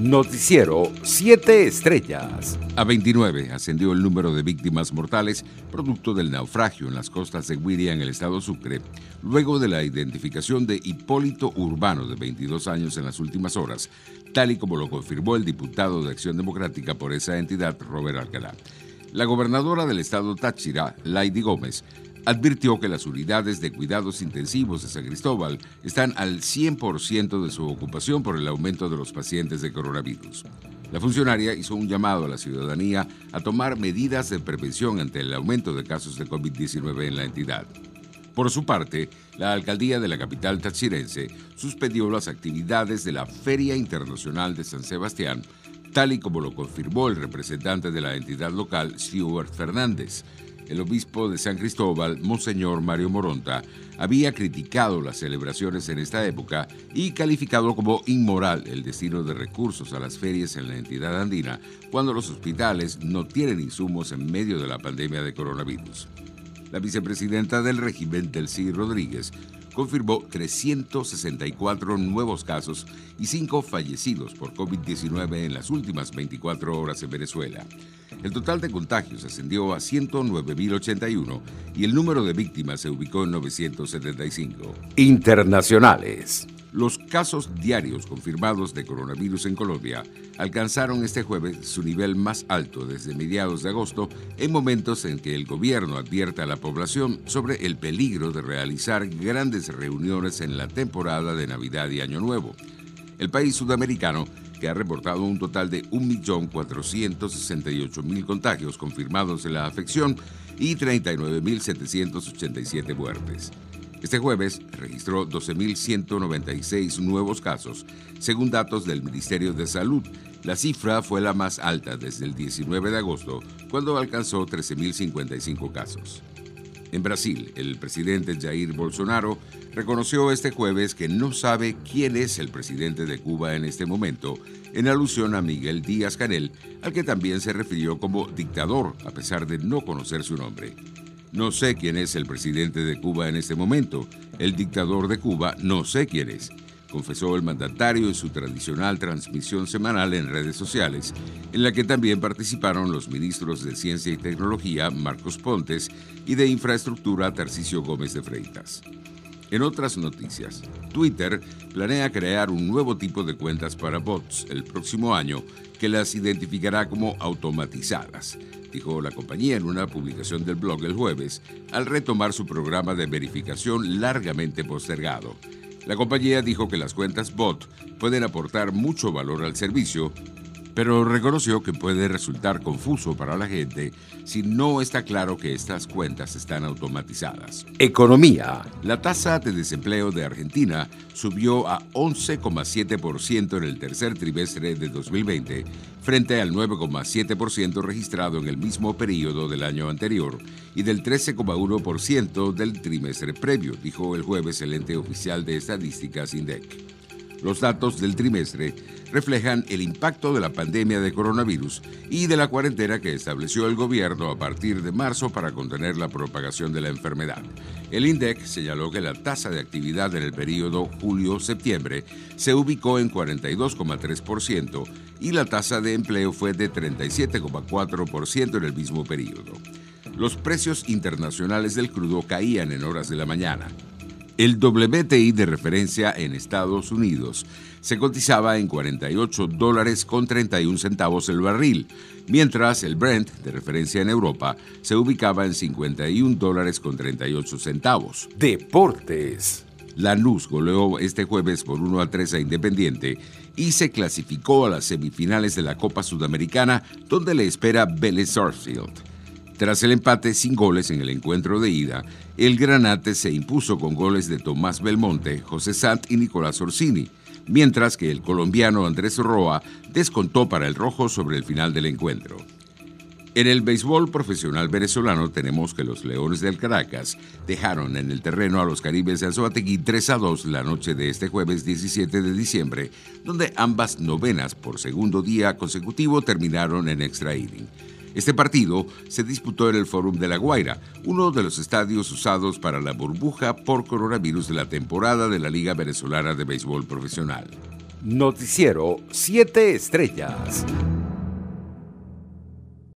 Noticiero 7 Estrellas. A 29 ascendió el número de víctimas mortales producto del naufragio en las costas de Guiria en el estado Sucre, luego de la identificación de Hipólito Urbano de 22 años en las últimas horas, tal y como lo confirmó el diputado de Acción Democrática por esa entidad, Robert Alcalá. La gobernadora del estado Táchira, Laidy Gómez, advirtió que las unidades de cuidados intensivos de San Cristóbal están al 100% de su ocupación por el aumento de los pacientes de coronavirus. La funcionaria hizo un llamado a la ciudadanía a tomar medidas de prevención ante el aumento de casos de COVID-19 en la entidad. Por su parte, la alcaldía de la capital tachirense suspendió las actividades de la Feria Internacional de San Sebastián, tal y como lo confirmó el representante de la entidad local, Stuart Fernández, el obispo de San Cristóbal, Monseñor Mario Moronta, había criticado las celebraciones en esta época y calificado como inmoral el destino de recursos a las ferias en la entidad andina cuando los hospitales no tienen insumos en medio de la pandemia de coronavirus. La vicepresidenta del régimen, Delcy Rodríguez, confirmó 364 nuevos casos y 5 fallecidos por COVID-19 en las últimas 24 horas en Venezuela. El total de contagios ascendió a 109.081 y el número de víctimas se ubicó en 975. Internacionales. Los casos diarios confirmados de coronavirus en Colombia alcanzaron este jueves su nivel más alto desde mediados de agosto, en momentos en que el gobierno advierte a la población sobre el peligro de realizar grandes reuniones en la temporada de Navidad y Año Nuevo. El país sudamericano, que ha reportado un total de 1.468.000 contagios confirmados en la afección y 39.787 muertes. Este jueves registró 12.196 nuevos casos, según datos del Ministerio de Salud. La cifra fue la más alta desde el 19 de agosto, cuando alcanzó 13.055 casos. En Brasil, el presidente Jair Bolsonaro reconoció este jueves que no sabe quién es el presidente de Cuba en este momento, en alusión a Miguel Díaz Canel, al que también se refirió como dictador, a pesar de no conocer su nombre. No sé quién es el presidente de Cuba en este momento. El dictador de Cuba no sé quién es, confesó el mandatario en su tradicional transmisión semanal en redes sociales, en la que también participaron los ministros de Ciencia y Tecnología Marcos Pontes y de Infraestructura Tarcisio Gómez de Freitas. En otras noticias, Twitter planea crear un nuevo tipo de cuentas para bots el próximo año que las identificará como automatizadas, dijo la compañía en una publicación del blog el jueves, al retomar su programa de verificación largamente postergado. La compañía dijo que las cuentas bot pueden aportar mucho valor al servicio, pero reconoció que puede resultar confuso para la gente si no está claro que estas cuentas están automatizadas. Economía. La tasa de desempleo de Argentina subió a 11,7% en el tercer trimestre de 2020 frente al 9,7% registrado en el mismo periodo del año anterior y del 13,1% del trimestre previo, dijo el jueves el ente oficial de estadísticas INDEC. Los datos del trimestre reflejan el impacto de la pandemia de coronavirus y de la cuarentena que estableció el gobierno a partir de marzo para contener la propagación de la enfermedad. El INDEC señaló que la tasa de actividad en el periodo julio-septiembre se ubicó en 42,3% y la tasa de empleo fue de 37,4% en el mismo periodo. Los precios internacionales del crudo caían en horas de la mañana. El WTI de referencia en Estados Unidos se cotizaba en 48 dólares con 31 centavos el barril, mientras el Brent de referencia en Europa se ubicaba en 51 dólares con 38 centavos. Deportes. Lanús goleó este jueves por 1 a 3 a Independiente y se clasificó a las semifinales de la Copa Sudamericana, donde le espera Vélez Sarsfield. Tras el empate sin goles en el encuentro de ida, el Granate se impuso con goles de Tomás Belmonte, José Sant y Nicolás Orsini, mientras que el colombiano Andrés Roa descontó para el rojo sobre el final del encuentro. En el béisbol profesional venezolano tenemos que los Leones del Caracas dejaron en el terreno a los Caribes de Anzoátegui 3 a 2 la noche de este jueves 17 de diciembre, donde ambas novenas por segundo día consecutivo terminaron en extra inning. Este partido se disputó en el Fórum de La Guaira, uno de los estadios usados para la burbuja por coronavirus de la temporada de la Liga Venezolana de Béisbol Profesional. Noticiero 7 Estrellas.